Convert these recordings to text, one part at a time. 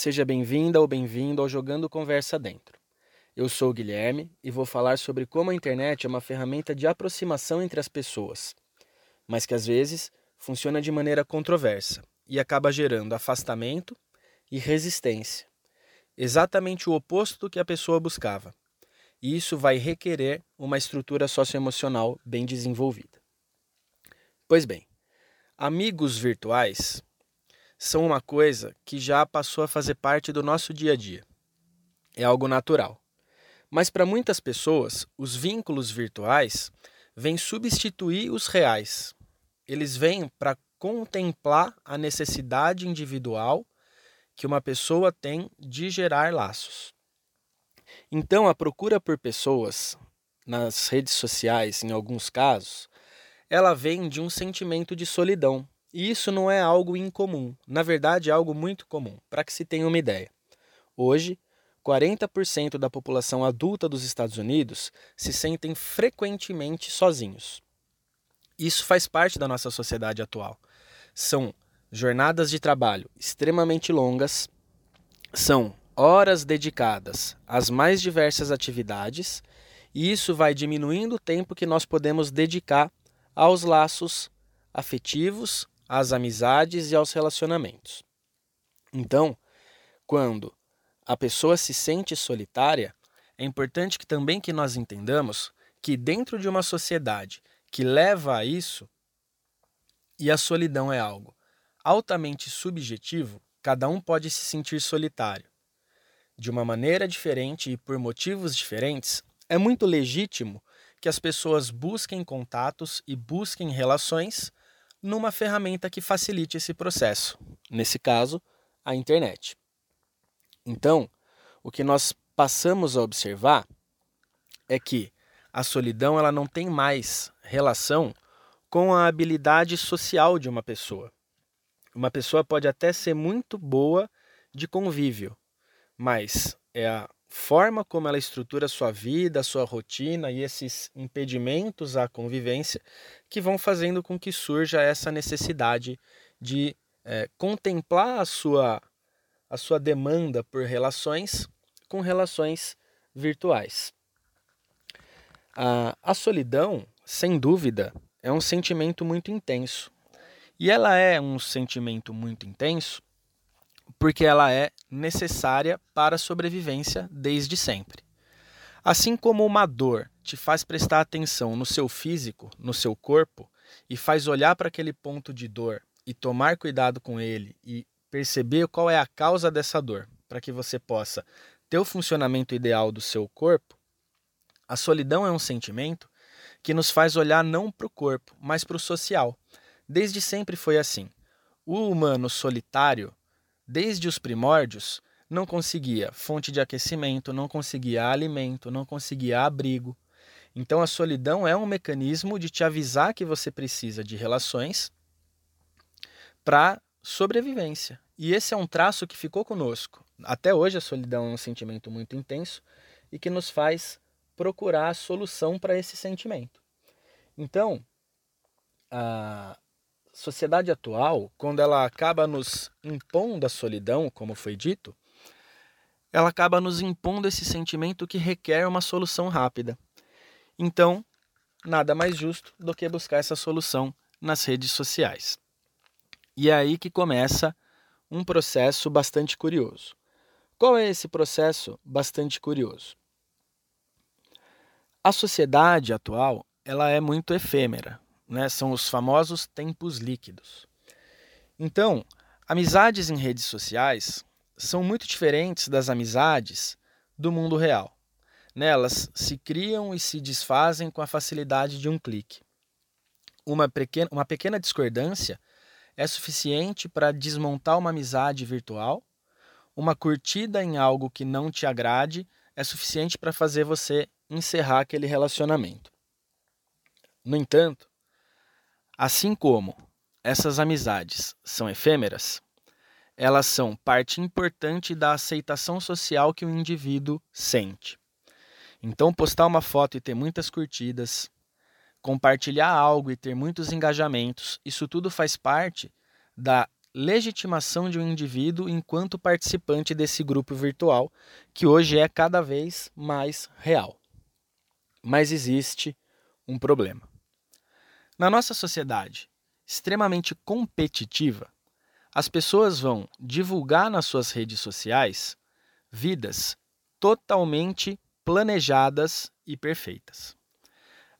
Seja bem-vinda ou bem-vindo ao Jogando Conversa Dentro. Eu sou o Guilherme e vou falar sobre como a internet é uma ferramenta de aproximação entre as pessoas, mas que às vezes funciona de maneira controversa e acaba gerando afastamento e resistência, exatamente o oposto do que a pessoa buscava. E isso vai requerer uma estrutura socioemocional bem desenvolvida. Pois bem, amigos virtuais são uma coisa que já passou a fazer parte do nosso dia a dia. É algo natural. Mas para muitas pessoas, os vínculos virtuais vêm substituir os reais. Eles vêm para contemplar a necessidade individual que uma pessoa tem de gerar laços. Então, a procura por pessoas nas redes sociais, em alguns casos, ela vem de um sentimento de solidão. E isso não é algo incomum, na verdade é algo muito comum, para que se tenha uma ideia. Hoje, 40% da população adulta dos Estados Unidos se sentem frequentemente sozinhos. Isso faz parte da nossa sociedade atual. São jornadas de trabalho extremamente longas, são horas dedicadas às mais diversas atividades, e isso vai diminuindo o tempo que nós podemos dedicar aos laços afetivos, às amizades e aos relacionamentos. Então, quando a pessoa se sente solitária, é importante que também que nós entendamos que dentro de uma sociedade que leva a isso, e a solidão é algo altamente subjetivo, cada um pode se sentir solitário. De uma maneira diferente e por motivos diferentes, é muito legítimo que as pessoas busquem contatos e busquem relações numa ferramenta que facilite esse processo, nesse caso, a internet. Então, o que nós passamos a observar é que a solidão ela não tem mais relação com a habilidade social de uma pessoa. Uma pessoa pode até ser muito boa de convívio, mas é a forma como ela estrutura a sua vida, a sua rotina e esses impedimentos à convivência que vão fazendo com que surja essa necessidade de é, contemplar a sua, a sua demanda por relações com relações virtuais. A, a solidão, sem dúvida, é um sentimento muito intenso. E ela é um sentimento muito intenso porque ela é necessária para a sobrevivência desde sempre. Assim como uma dor te faz prestar atenção no seu físico, no seu corpo, e faz olhar para aquele ponto de dor e tomar cuidado com ele e perceber qual é a causa dessa dor, para que você possa ter o funcionamento ideal do seu corpo, a solidão é um sentimento que nos faz olhar não para o corpo, mas para o social. Desde sempre foi assim. O humano solitário desde os primórdios, não conseguia fonte de aquecimento, não conseguia alimento, não conseguia abrigo. Então a solidão é um mecanismo de te avisar que você precisa de relações para sobrevivência. E esse é um traço que ficou conosco. Até hoje a solidão é um sentimento muito intenso e que nos faz procurar a solução para esse sentimento. Então, a, sociedade atual, quando ela acaba nos impondo a solidão, como foi dito, ela acaba nos impondo esse sentimento que requer uma solução rápida. Então, nada mais justo do que buscar essa solução nas redes sociais. E é aí que começa um processo bastante curioso. Qual é esse processo bastante curioso? A sociedade atual, ela é muito efêmera, né? São os famosos tempos líquidos. Então, amizades em redes sociais são muito diferentes das amizades do mundo real. Nelas se criam e se desfazem com a facilidade de um clique. Uma pequena, uma pequena discordância é suficiente para desmontar uma amizade virtual. Uma curtida em algo que não te agrade é suficiente para fazer você encerrar aquele relacionamento. No entanto, Assim como essas amizades são efêmeras, elas são parte importante da aceitação social que o indivíduo sente. Então, postar uma foto e ter muitas curtidas, compartilhar algo e ter muitos engajamentos, isso tudo faz parte da legitimação de um indivíduo enquanto participante desse grupo virtual, que hoje é cada vez mais real. Mas existe um problema. Na nossa sociedade extremamente competitiva, as pessoas vão divulgar nas suas redes sociais vidas totalmente planejadas e perfeitas.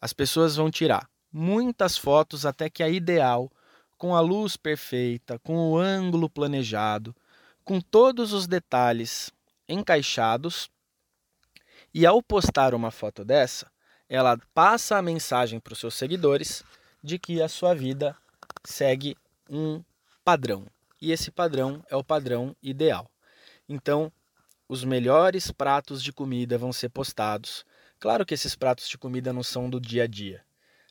As pessoas vão tirar muitas fotos até que a ideal, com a luz perfeita, com o ângulo planejado, com todos os detalhes encaixados. E ao postar uma foto dessa, ela passa a mensagem para os seus seguidores de que a sua vida segue um padrão. E esse padrão é o padrão ideal. Então, os melhores pratos de comida vão ser postados. Claro que esses pratos de comida não são do dia a dia.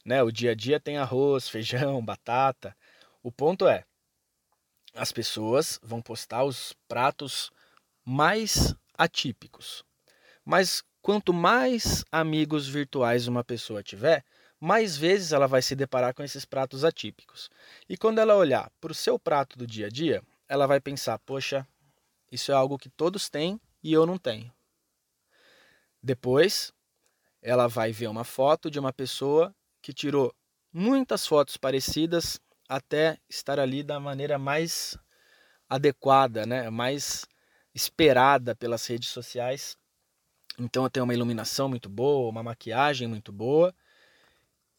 Né? O dia a dia tem arroz, feijão, batata. O ponto é, as pessoas vão postar os pratos mais atípicos. Mas quanto mais amigos virtuais uma pessoa tiver, mais vezes ela vai se deparar com esses pratos atípicos. E quando ela olhar para o seu prato do dia a dia, ela vai pensar: poxa, isso é algo que todos têm e eu não tenho. Depois, ela vai ver uma foto de uma pessoa que tirou muitas fotos parecidas até estar ali da maneira mais adequada, né? mais esperada pelas redes sociais. Então eu tenho uma iluminação muito boa, uma maquiagem muito boa.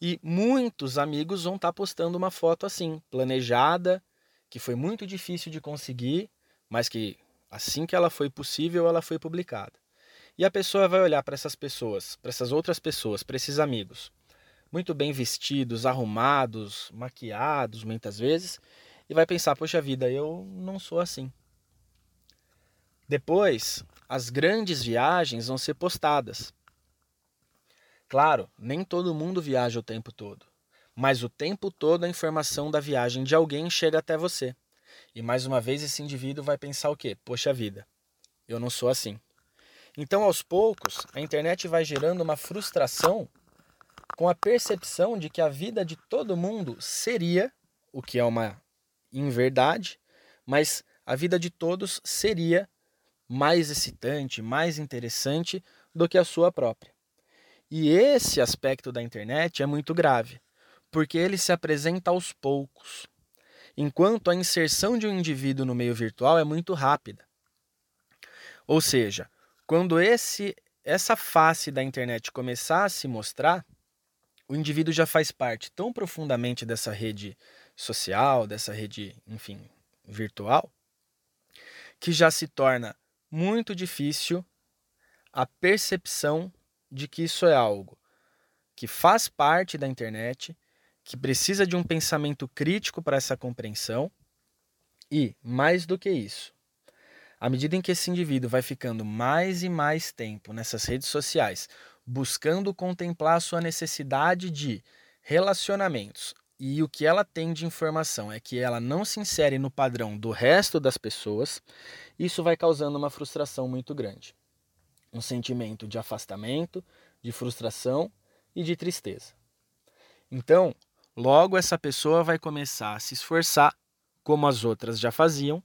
E muitos amigos vão estar postando uma foto assim, planejada, que foi muito difícil de conseguir, mas que Assim que ela foi possível, ela foi publicada. E a pessoa vai olhar para essas pessoas, para essas outras pessoas, para esses amigos, muito bem vestidos, arrumados, maquiados muitas vezes, e vai pensar: poxa vida, eu não sou assim. Depois, as grandes viagens vão ser postadas. Claro, nem todo mundo viaja o tempo todo, mas o tempo todo a informação da viagem de alguém chega até você. E mais uma vez esse indivíduo vai pensar o quê? Poxa vida, eu não sou assim. Então, aos poucos, a internet vai gerando uma frustração com a percepção de que a vida de todo mundo seria, o que é uma inverdade, mas a vida de todos seria mais excitante, mais interessante do que a sua própria. E esse aspecto da internet é muito grave, porque ele se apresenta aos poucos enquanto a inserção de um indivíduo no meio virtual é muito rápida. Ou seja, quando esse essa face da internet começar a se mostrar, o indivíduo já faz parte tão profundamente dessa rede social, dessa rede, enfim, virtual, que já se torna muito difícil a percepção de que isso é algo que faz parte da internet que precisa de um pensamento crítico para essa compreensão e, mais do que isso, à medida em que esse indivíduo vai ficando mais e mais tempo nessas redes sociais, buscando contemplar a sua necessidade de relacionamentos, e o que ela tem de informação é que ela não se insere no padrão do resto das pessoas, isso vai causando uma frustração muito grande. Um sentimento de afastamento, de frustração e de tristeza. Então, Logo, essa pessoa vai começar a se esforçar, como as outras já faziam,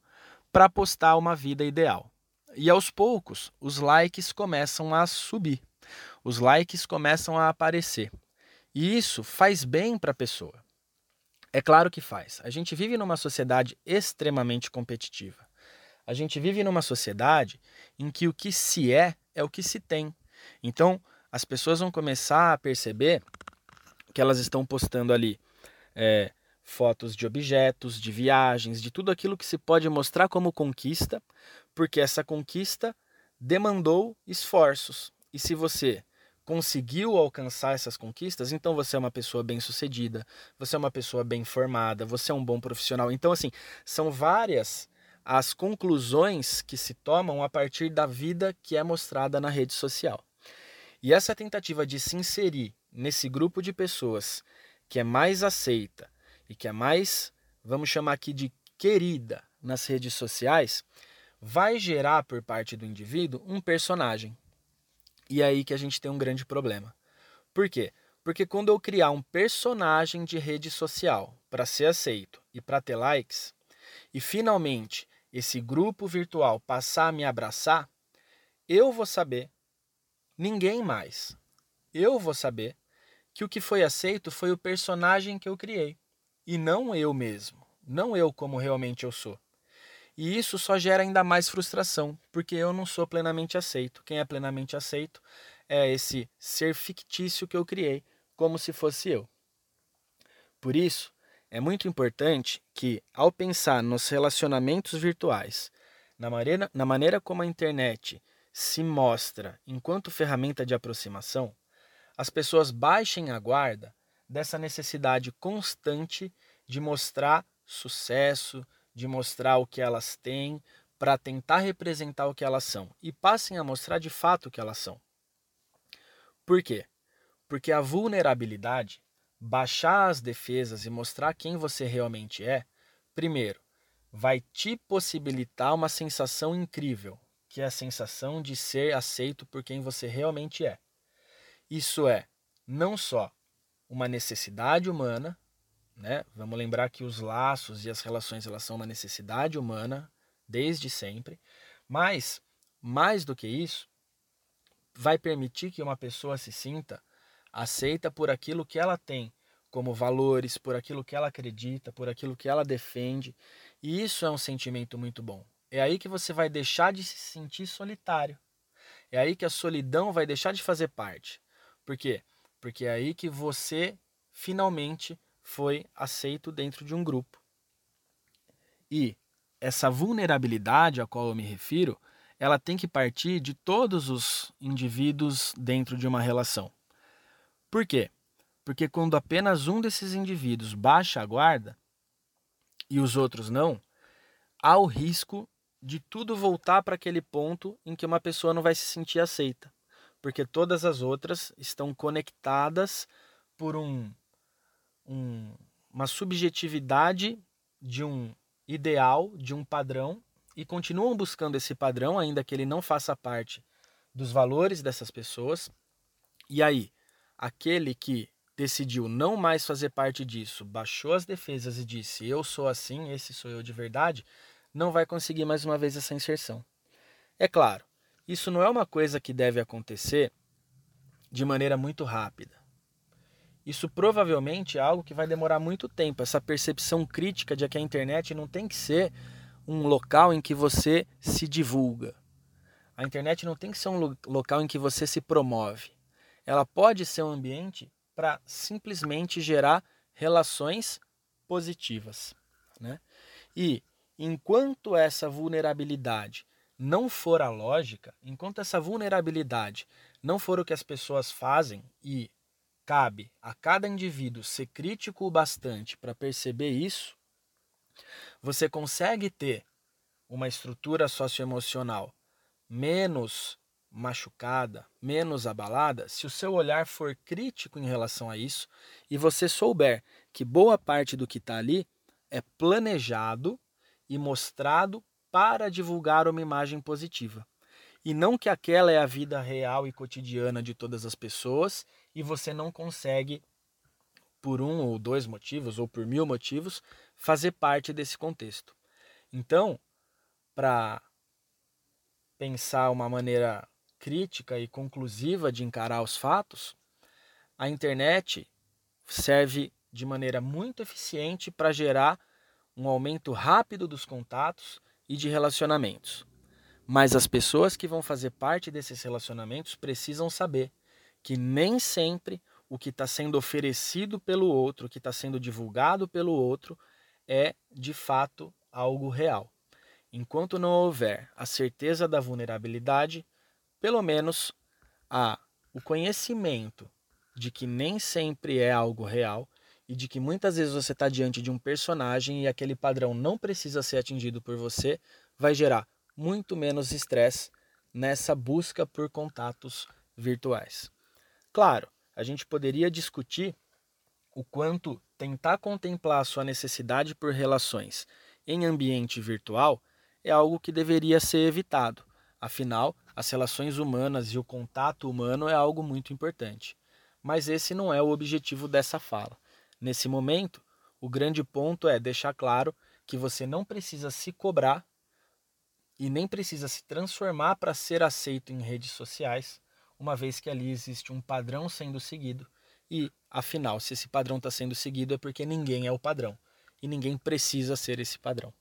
para postar uma vida ideal. E aos poucos, os likes começam a subir, os likes começam a aparecer. E isso faz bem para a pessoa. É claro que faz. A gente vive numa sociedade extremamente competitiva. A gente vive numa sociedade em que o que se é é o que se tem. Então, as pessoas vão começar a perceber que elas estão postando ali é, fotos de objetos, de viagens, de tudo aquilo que se pode mostrar como conquista, porque essa conquista demandou esforços. E se você conseguiu alcançar essas conquistas, então você é uma pessoa bem-sucedida, você é uma pessoa bem formada, você é um bom profissional. Então, assim, são várias as conclusões que se tomam a partir da vida que é mostrada na rede social. E essa tentativa de se inserir nesse grupo de pessoas que é mais aceita e que é mais, vamos chamar aqui de querida nas redes sociais, vai gerar por parte do indivíduo um personagem. E é aí que a gente tem um grande problema. Por quê? Porque quando eu criar um personagem de rede social para ser aceito e para ter likes, e finalmente esse grupo virtual passar a me abraçar, eu vou saber, ninguém mais, eu vou saber que o que foi aceito foi o personagem que eu criei e não eu mesmo, não eu como realmente eu sou. E isso só gera ainda mais frustração, porque eu não sou plenamente aceito. Quem é plenamente aceito é esse ser fictício que eu criei, como se fosse eu. Por isso, é muito importante que, ao pensar nos relacionamentos virtuais, na maneira, na maneira como a internet se mostra enquanto ferramenta de aproximação, as pessoas baixem a guarda dessa necessidade constante de mostrar sucesso, de mostrar o que elas têm, para tentar representar o que elas são e passem a mostrar de fato o que elas são. Por quê? Porque a vulnerabilidade, baixar as defesas e mostrar quem você realmente é, primeiro, vai te possibilitar uma sensação incrível, que é a sensação de ser aceito por quem você realmente é. Isso é não só uma necessidade humana, né? Vamos lembrar que os laços e as relações elas são uma necessidade humana desde sempre, mas mais do que isso, vai permitir que uma pessoa se sinta aceita por aquilo que ela tem como valores, por aquilo que ela acredita, por aquilo que ela defende. E isso é um sentimento muito bom. É aí que você vai deixar de se sentir solitário. É aí que a solidão vai deixar de fazer parte. Por quê? Porque é aí que você finalmente foi aceito dentro de um grupo. E essa vulnerabilidade a qual eu me refiro, ela tem que partir de todos os indivíduos dentro de uma relação. Por quê? Porque quando apenas um desses indivíduos baixa a guarda e os outros não, há o risco de tudo voltar para aquele ponto em que uma pessoa não vai se sentir aceita, porque todas as outras estão conectadas por um um, uma subjetividade de um ideal, de um padrão, e continuam buscando esse padrão, ainda que ele não faça parte dos valores dessas pessoas. E aí, aquele que decidiu não mais fazer parte disso, baixou as defesas e disse: Eu sou assim, esse sou eu de verdade, não vai conseguir mais uma vez essa inserção. É claro, isso não é uma coisa que deve acontecer de maneira muito rápida. Isso provavelmente é algo que vai demorar muito tempo. Essa percepção crítica de que a internet não tem que ser um local em que você se divulga. A internet não tem que ser um local em que você se promove. Ela pode ser um ambiente para simplesmente gerar relações positivas. Né? E enquanto essa vulnerabilidade não for a lógica, enquanto essa vulnerabilidade não for o que as pessoas fazem e cabe a cada indivíduo ser crítico o bastante para perceber isso, você consegue ter uma estrutura socioemocional menos machucada, menos abalada, se o seu olhar for crítico em relação a isso e você souber que boa parte do que está ali é planejado e mostrado para divulgar uma imagem positiva. E não que aquela é a vida real e cotidiana de todas as pessoas e você não consegue, por um ou dois motivos, ou por mil motivos, fazer parte desse contexto. Então, para pensar uma maneira crítica e conclusiva de encarar os fatos, a internet serve de maneira muito eficiente para gerar um aumento rápido dos contatos e de relacionamentos. Mas as pessoas que vão fazer parte desses relacionamentos precisam saber que nem sempre o que está sendo oferecido pelo outro, o que está sendo divulgado pelo outro, é de fato algo real. Enquanto não houver a certeza da vulnerabilidade, pelo menos há o conhecimento de que nem sempre é algo real e de que muitas vezes você está diante de um personagem e aquele padrão não precisa ser atingido por você, vai gerar muito menos estresse nessa busca por contatos virtuais. Claro, a gente poderia discutir o quanto tentar contemplar a sua necessidade por relações em ambiente virtual é algo que deveria ser evitado. Afinal, as relações humanas e o contato humano é algo muito importante. Mas esse não é o objetivo dessa fala. Nesse momento, o grande ponto é deixar claro que você não precisa se cobrar e nem precisa se transformar para ser aceito em redes sociais, uma vez que ali existe um padrão sendo seguido e, afinal, se esse padrão está sendo seguido é porque ninguém é o padrão e ninguém precisa ser esse padrão.